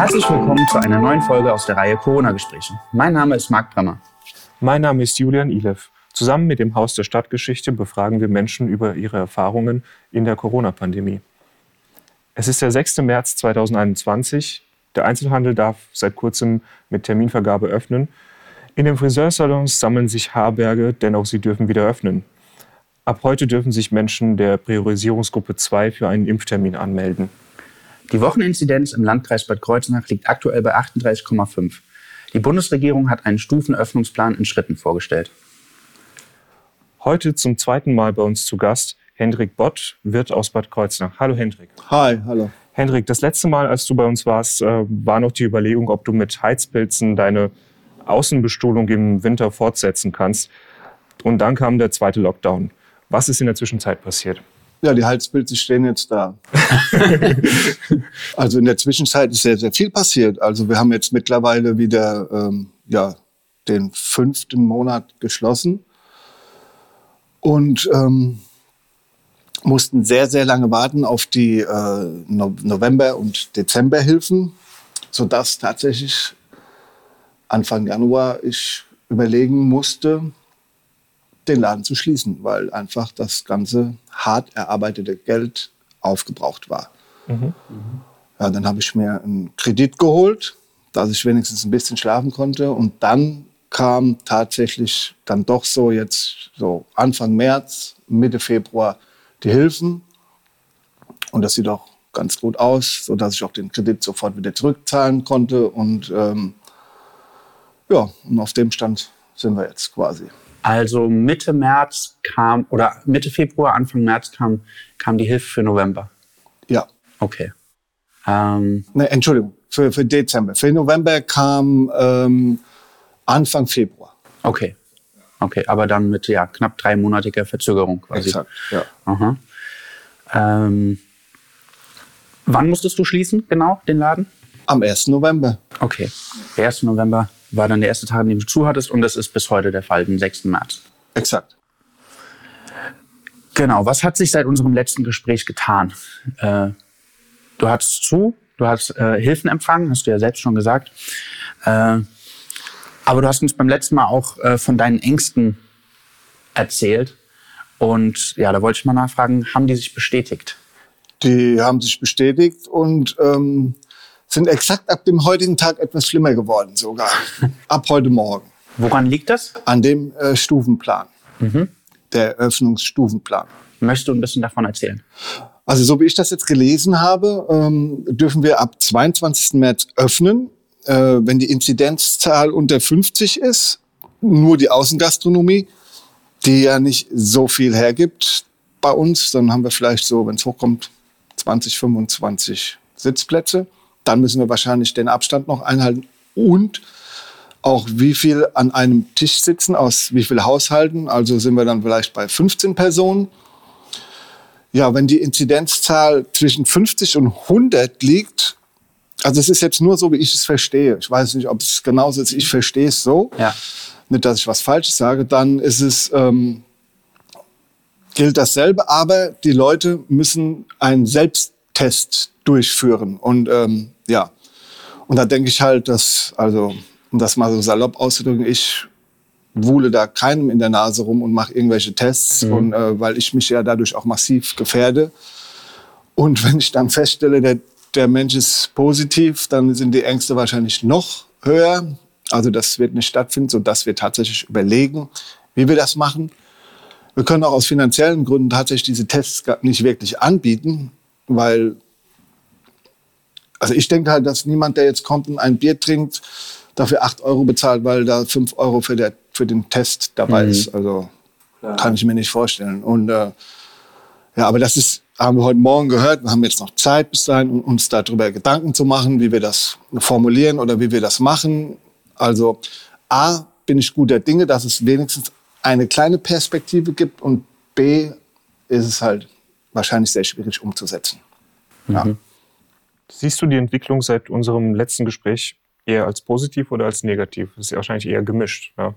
Herzlich willkommen zu einer neuen Folge aus der Reihe Corona-Gespräche. Mein Name ist Marc Brammer. Mein Name ist Julian Ilev. Zusammen mit dem Haus der Stadtgeschichte befragen wir Menschen über ihre Erfahrungen in der Corona-Pandemie. Es ist der 6. März 2021. Der Einzelhandel darf seit kurzem mit Terminvergabe öffnen. In den Friseursalons sammeln sich Haarberge, denn auch sie dürfen wieder öffnen. Ab heute dürfen sich Menschen der Priorisierungsgruppe 2 für einen Impftermin anmelden. Die Wocheninzidenz im Landkreis Bad Kreuznach liegt aktuell bei 38,5. Die Bundesregierung hat einen Stufenöffnungsplan in Schritten vorgestellt. Heute zum zweiten Mal bei uns zu Gast Hendrik Bott, Wirt aus Bad Kreuznach. Hallo Hendrik. Hi, hallo. Hendrik, das letzte Mal, als du bei uns warst, äh, war noch die Überlegung, ob du mit Heizpilzen deine Außenbestuhlung im Winter fortsetzen kannst. Und dann kam der zweite Lockdown. Was ist in der Zwischenzeit passiert? Ja, die Heizpilze stehen jetzt da. also in der Zwischenzeit ist sehr, sehr viel passiert. Also wir haben jetzt mittlerweile wieder ähm, ja, den fünften Monat geschlossen und ähm, mussten sehr, sehr lange warten auf die äh, November- und Dezemberhilfen, sodass tatsächlich Anfang Januar ich überlegen musste, den Laden zu schließen, weil einfach das ganze hart erarbeitete Geld aufgebraucht war. Mhm. Ja, dann habe ich mir einen Kredit geholt, dass ich wenigstens ein bisschen schlafen konnte. Und dann kam tatsächlich dann doch so jetzt so Anfang März, Mitte Februar die Hilfen. Und das sieht auch ganz gut aus, sodass ich auch den Kredit sofort wieder zurückzahlen konnte. Und ähm, ja, und auf dem Stand sind wir jetzt quasi. Also Mitte März kam, oder Mitte Februar, Anfang März kam, kam die Hilfe für November. Ja. Okay. Ähm, ne, Entschuldigung, für, für Dezember. Für November kam ähm, Anfang Februar. Okay. Okay, aber dann mit ja, knapp dreimonatiger Verzögerung quasi. Exakt, ja. Aha. Ähm, wann musstest du schließen, genau, den Laden? Am 1. November. Okay, der 1. November war dann der erste Tag, an dem du zu hattest und das ist bis heute der Fall, den 6. März. Exakt. Genau, was hat sich seit unserem letzten Gespräch getan? Äh, du hattest zu, du hast äh, Hilfen empfangen, hast du ja selbst schon gesagt. Äh, aber du hast uns beim letzten Mal auch äh, von deinen Ängsten erzählt. Und ja, da wollte ich mal nachfragen, haben die sich bestätigt? Die haben sich bestätigt und ähm, sind exakt ab dem heutigen Tag etwas schlimmer geworden sogar. ab heute Morgen. Woran liegt das? An dem äh, Stufenplan. Mhm. Der Eröffnungsstufenplan. Möchtest du ein bisschen davon erzählen? Also so wie ich das jetzt gelesen habe, ähm, dürfen wir ab 22. März öffnen, äh, wenn die Inzidenzzahl unter 50 ist. Nur die Außengastronomie, die ja nicht so viel hergibt bei uns. Dann haben wir vielleicht so, wenn es hochkommt, 20, 25 Sitzplätze. Dann müssen wir wahrscheinlich den Abstand noch einhalten und auch wie viel an einem Tisch sitzen, aus wie viel Haushalten. Also sind wir dann vielleicht bei 15 Personen. Ja, wenn die Inzidenzzahl zwischen 50 und 100 liegt, also es ist jetzt nur so, wie ich es verstehe. Ich weiß nicht, ob es genauso ist. Ich verstehe es so. Ja. Nicht, dass ich was Falsches sage. Dann ist es, ähm, gilt dasselbe. Aber die Leute müssen einen Selbsttest durchführen. Und ähm, ja, und da denke ich halt, dass, also, um das mal so salopp auszudrücken, ich wuhle da keinem in der Nase rum und mache irgendwelche Tests, mhm. und, äh, weil ich mich ja dadurch auch massiv gefährde. Und wenn ich dann feststelle, der, der Mensch ist positiv, dann sind die Ängste wahrscheinlich noch höher. Also das wird nicht stattfinden, sodass wir tatsächlich überlegen, wie wir das machen. Wir können auch aus finanziellen Gründen tatsächlich diese Tests nicht wirklich anbieten, weil also ich denke halt, dass niemand, der jetzt kommt und ein Bier trinkt, dafür 8 Euro bezahlt, weil da 5 Euro für, der, für den Test dabei mhm. ist. Also Klar. kann ich mir nicht vorstellen. Und äh, ja, aber das ist, haben wir heute Morgen gehört. Wir haben jetzt noch Zeit bis dahin, um uns darüber Gedanken zu machen, wie wir das formulieren oder wie wir das machen. Also A, bin ich guter Dinge, dass es wenigstens eine kleine Perspektive gibt und B, ist es halt wahrscheinlich sehr schwierig umzusetzen. Mhm. Ja. Siehst du die Entwicklung seit unserem letzten Gespräch eher als positiv oder als negativ? Das ist ja wahrscheinlich eher gemischt, ja?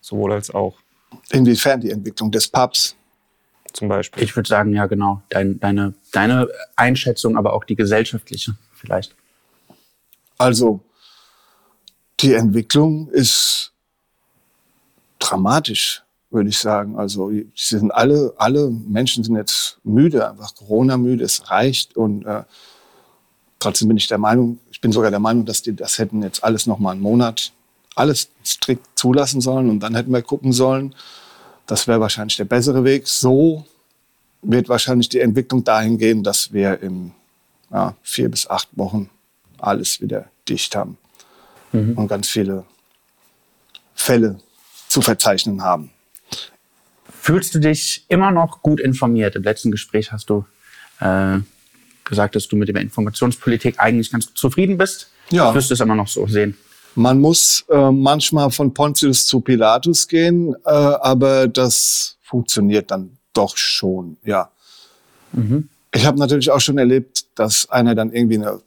sowohl als auch. Inwiefern die Entwicklung des Pubs? Zum Beispiel. Ich würde sagen, ja, genau. Dein, deine, deine Einschätzung, aber auch die gesellschaftliche vielleicht. Also die Entwicklung ist dramatisch, würde ich sagen. Also sie sind alle, alle Menschen sind jetzt müde, einfach Corona-müde. Es reicht und äh, trotzdem bin ich der Meinung, ich bin sogar der Meinung, dass die das hätten jetzt alles noch mal einen Monat alles strikt zulassen sollen und dann hätten wir gucken sollen. Das wäre wahrscheinlich der bessere Weg. So wird wahrscheinlich die Entwicklung dahin gehen, dass wir in ja, vier bis acht Wochen alles wieder dicht haben mhm. und ganz viele Fälle zu verzeichnen haben. Fühlst du dich immer noch gut informiert? Im letzten Gespräch hast du äh, gesagt, dass du mit der Informationspolitik eigentlich ganz zufrieden bist. Ja. Wirst du es immer noch so sehen? Man muss äh, manchmal von Pontius zu Pilatus gehen, äh, aber das funktioniert dann doch schon, ja. Mhm. Ich habe natürlich auch schon erlebt, dass einer dann irgendwie eine,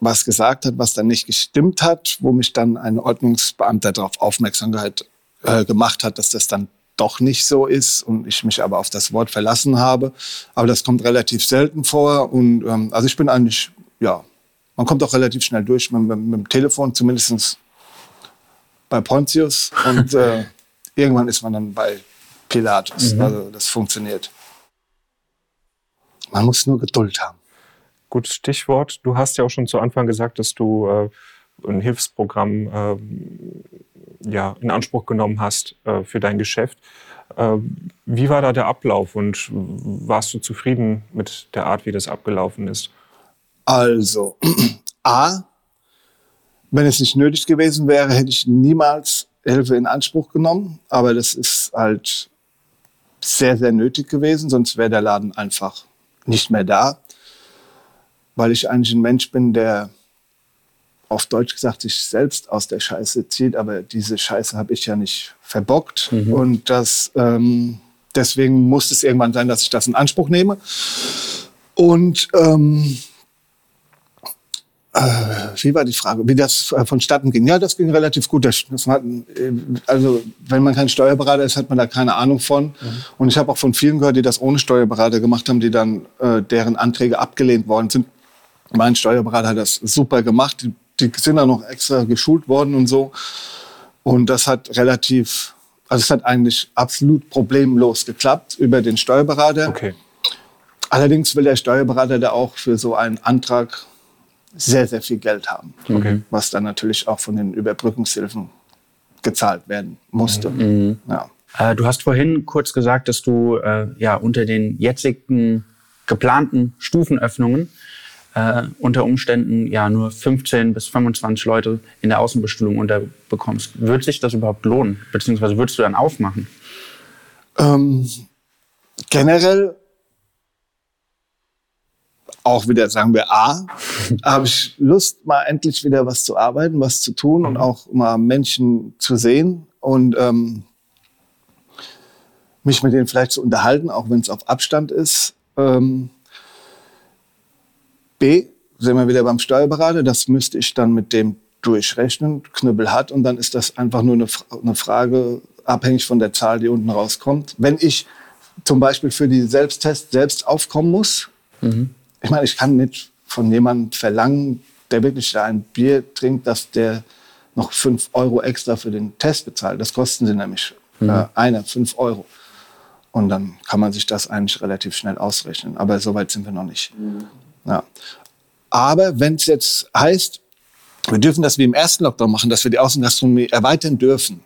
was gesagt hat, was dann nicht gestimmt hat, wo mich dann ein Ordnungsbeamter darauf aufmerksam äh, gemacht hat, dass das dann doch nicht so ist und ich mich aber auf das Wort verlassen habe. Aber das kommt relativ selten vor und ähm, also ich bin eigentlich ja man kommt auch relativ schnell durch mit, mit, mit dem Telefon, zumindest bei Pontius. Und äh, irgendwann ist man dann bei Pilatus. Mhm. Also das funktioniert. Man muss nur Geduld haben. Gutes Stichwort. Du hast ja auch schon zu Anfang gesagt, dass du äh, ein Hilfsprogramm äh, ja, in Anspruch genommen hast äh, für dein Geschäft. Äh, wie war da der Ablauf und warst du zufrieden mit der Art, wie das abgelaufen ist? Also, A, wenn es nicht nötig gewesen wäre, hätte ich niemals Hilfe in Anspruch genommen. Aber das ist halt sehr, sehr nötig gewesen, sonst wäre der Laden einfach nicht mehr da. Weil ich eigentlich ein Mensch bin, der auf Deutsch gesagt sich selbst aus der Scheiße zieht. Aber diese Scheiße habe ich ja nicht verbockt. Mhm. Und das, ähm, deswegen muss es irgendwann sein, dass ich das in Anspruch nehme. Und ähm, äh, wie war die Frage, wie das äh, vonstatten ging? Ja, das ging relativ gut. Das, das hat, äh, also wenn man kein Steuerberater ist, hat man da keine Ahnung von. Mhm. Und ich habe auch von vielen gehört, die das ohne Steuerberater gemacht haben, die dann äh, deren Anträge abgelehnt worden sind. Mein Steuerberater hat das super gemacht. Die, die sind dann noch extra geschult worden und so. Und das hat relativ, also es hat eigentlich absolut problemlos geklappt über den Steuerberater. Okay. Allerdings will der Steuerberater da auch für so einen Antrag sehr, sehr viel Geld haben. Okay. Was dann natürlich auch von den Überbrückungshilfen gezahlt werden musste. Mhm. Ja. Äh, du hast vorhin kurz gesagt, dass du äh, ja unter den jetzigen geplanten Stufenöffnungen äh, unter Umständen ja nur 15 bis 25 Leute in der Außenbestuhlung unterbekommst. Wird sich das überhaupt lohnen? Beziehungsweise würdest du dann aufmachen? Ähm, generell auch wieder, sagen wir, A, habe ich Lust, mal endlich wieder was zu arbeiten, was zu tun und auch mal Menschen zu sehen und ähm, mich mit denen vielleicht zu unterhalten, auch wenn es auf Abstand ist. Ähm, B, sind wir wieder beim Steuerberater, das müsste ich dann mit dem durchrechnen, Knüppel hat und dann ist das einfach nur eine, eine Frage, abhängig von der Zahl, die unten rauskommt. Wenn ich zum Beispiel für die Selbsttests selbst aufkommen muss, mhm ich meine, ich kann nicht von jemandem verlangen, der wirklich da ein Bier trinkt, dass der noch fünf Euro extra für den Test bezahlt. Das kosten sie nämlich mhm. äh, einer, fünf Euro. Und dann kann man sich das eigentlich relativ schnell ausrechnen. Aber so weit sind wir noch nicht. Mhm. Ja. Aber wenn es jetzt heißt, wir dürfen das wie im ersten Lockdown machen, dass wir die Außengastronomie erweitern dürfen,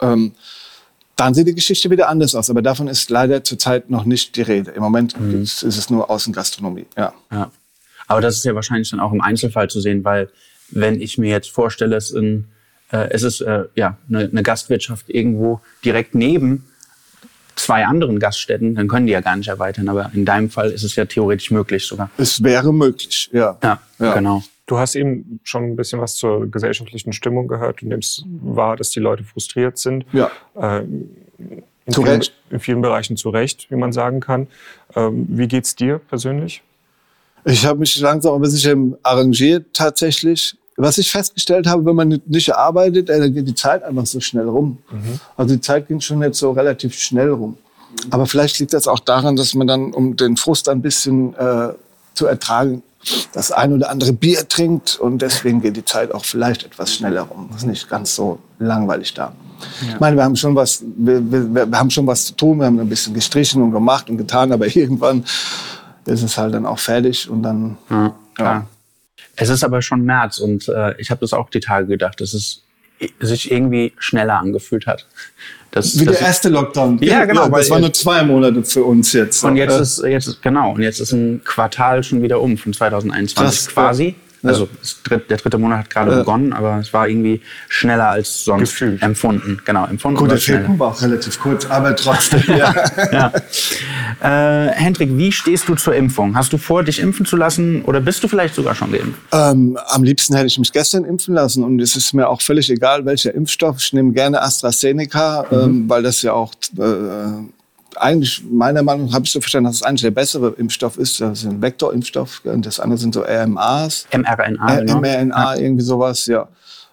ähm, dann sieht die Geschichte wieder anders aus. Aber davon ist leider zurzeit noch nicht die Rede. Im Moment mhm. ist, es nur Außengastronomie. Ja. ja. Aber das ist ja wahrscheinlich dann auch im Einzelfall zu sehen, weil wenn ich mir jetzt vorstelle, es, in, äh, es ist äh, ja, eine, eine Gastwirtschaft irgendwo direkt neben zwei anderen Gaststätten, dann können die ja gar nicht erweitern. Aber in deinem Fall ist es ja theoretisch möglich sogar. Es wäre möglich, ja. Ja, ja. genau. Du hast eben schon ein bisschen was zur gesellschaftlichen Stimmung gehört und es war, dass die Leute frustriert sind. Ja. Äh, in, zu vielen, Recht. in vielen Bereichen zu Recht, wie man sagen kann. Ähm, wie geht's dir persönlich? Ich habe mich langsam aber sicher arrangiert tatsächlich. Was ich festgestellt habe, wenn man nicht arbeitet, dann geht die Zeit einfach so schnell rum. Mhm. Also die Zeit ging schon jetzt so relativ schnell rum. Aber vielleicht liegt das auch daran, dass man dann, um den Frust ein bisschen äh, zu ertragen, das ein oder andere Bier trinkt und deswegen geht die Zeit auch vielleicht etwas schneller rum. Das ist nicht ganz so langweilig da. Ja. Ich meine, wir haben schon was, wir, wir, wir, haben schon was zu tun, wir haben ein bisschen gestrichen und gemacht und getan, aber irgendwann ist es halt dann auch fertig und dann. Ja, ja. Es ist aber schon März und äh, ich habe das auch die Tage gedacht, dass es sich irgendwie schneller angefühlt hat. Das, Wie das der erste Lockdown. Ja, genau. Ja, das waren nur zwei Monate für uns jetzt. Und jetzt ist, jetzt, genau, und jetzt ist ein Quartal schon wieder um von 2021 das, quasi. Also der dritte Monat hat gerade ja. begonnen, aber es war irgendwie schneller als sonst Gefühlt. empfunden. Genau, empfunden. Gut, der Februar war auch relativ kurz, aber trotzdem. ja. ja. Äh, Hendrik, wie stehst du zur Impfung? Hast du vor, dich impfen zu lassen oder bist du vielleicht sogar schon geimpft? Ähm, am liebsten hätte ich mich gestern impfen lassen und es ist mir auch völlig egal, welcher Impfstoff. Ich nehme gerne AstraZeneca, mhm. ähm, weil das ja auch äh, eigentlich, meiner Meinung nach, habe ich so verstanden, dass es eigentlich der bessere Impfstoff ist. Das ist ein Vektorimpfstoff. Und das andere sind so RMAs. mRNA. Äh, genau. mRNA, ja. irgendwie sowas, ja.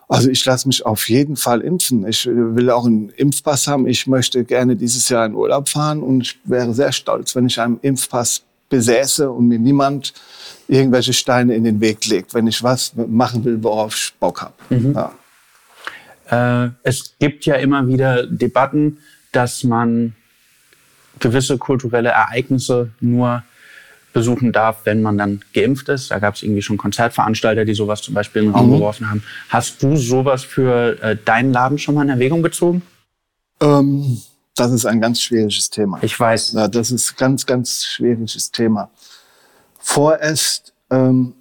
Also ich lasse mich auf jeden Fall impfen. Ich will auch einen Impfpass haben. Ich möchte gerne dieses Jahr in Urlaub fahren und ich wäre sehr stolz, wenn ich einen Impfpass besäße und mir niemand irgendwelche Steine in den Weg legt, wenn ich was machen will, worauf ich Bock habe. Mhm. Ja. Äh, es gibt ja immer wieder Debatten, dass man gewisse kulturelle Ereignisse nur besuchen darf, wenn man dann geimpft ist. Da gab es irgendwie schon Konzertveranstalter, die sowas zum Beispiel in den Raum mhm. geworfen haben. Hast du sowas für äh, deinen Laden schon mal in Erwägung gezogen? Ähm, das ist ein ganz schwieriges Thema. Ich weiß. Ja, das ist ein ganz, ganz schwieriges Thema. Vorerst ähm,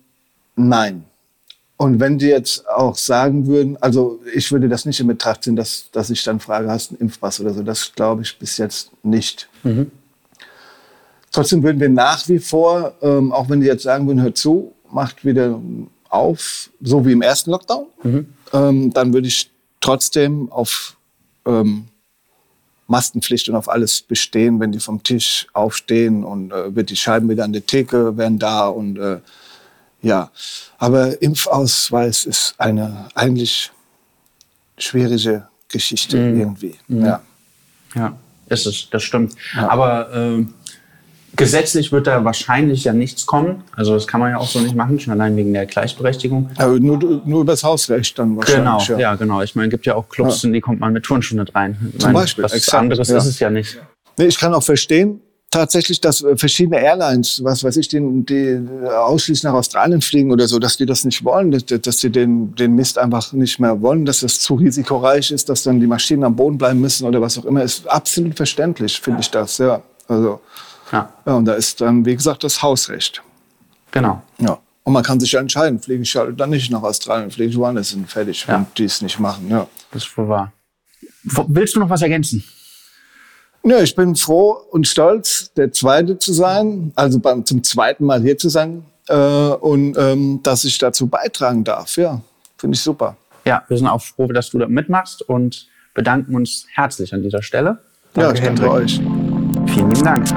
nein. Und wenn die jetzt auch sagen würden, also ich würde das nicht in Betracht ziehen, dass, dass ich dann frage, hast du einen Impfpass oder so, das glaube ich bis jetzt nicht. Mhm. Trotzdem würden wir nach wie vor, ähm, auch wenn die jetzt sagen würden, hört zu, macht wieder auf, so wie im ersten Lockdown, mhm. ähm, dann würde ich trotzdem auf ähm, Maskenpflicht und auf alles bestehen, wenn die vom Tisch aufstehen und äh, wird die Scheiben wieder an der Theke werden da und äh, ja, aber Impfausweis ist eine eigentlich schwierige Geschichte mhm. irgendwie. Mhm. Ja. ja, das, ist, das stimmt. Ja. Aber äh, gesetzlich wird da wahrscheinlich ja nichts kommen. Also das kann man ja auch so nicht machen, schon allein wegen der Gleichberechtigung. Aber nur, nur über das Hausrecht dann wahrscheinlich. Genau, ja, ja genau. Ich meine, es gibt ja auch Clubs, ja. in die kommt man mit Turnschuhe nicht rein. Zum meine, Beispiel. Was exakt, anderes ist es ja nicht. Nee, ich kann auch verstehen, tatsächlich, dass äh, verschiedene Airlines, was weiß ich, die, die ausschließlich nach Australien fliegen oder so, dass die das nicht wollen, dass, dass die den, den Mist einfach nicht mehr wollen, dass das zu risikoreich ist, dass dann die Maschinen am Boden bleiben müssen oder was auch immer, ist absolut verständlich, finde ich das, ja. Also, ja. ja. Und da ist dann, wie gesagt, das Hausrecht. Genau. Ja. Und man kann sich ja entscheiden, fliege ich halt dann nicht nach Australien, fliege ich woanders hin, fertig, ja. wenn die es nicht machen, ja. Das ist wohl wahr. Willst du noch was ergänzen? Ja, ich bin froh und stolz, der Zweite zu sein, also beim, zum zweiten Mal hier zu sein äh, und ähm, dass ich dazu beitragen darf. Ja, finde ich super. Ja, wir sind auch froh, dass du da mitmachst und bedanken uns herzlich an dieser Stelle. Danke, ja, ich danke euch. Vielen lieben Dank.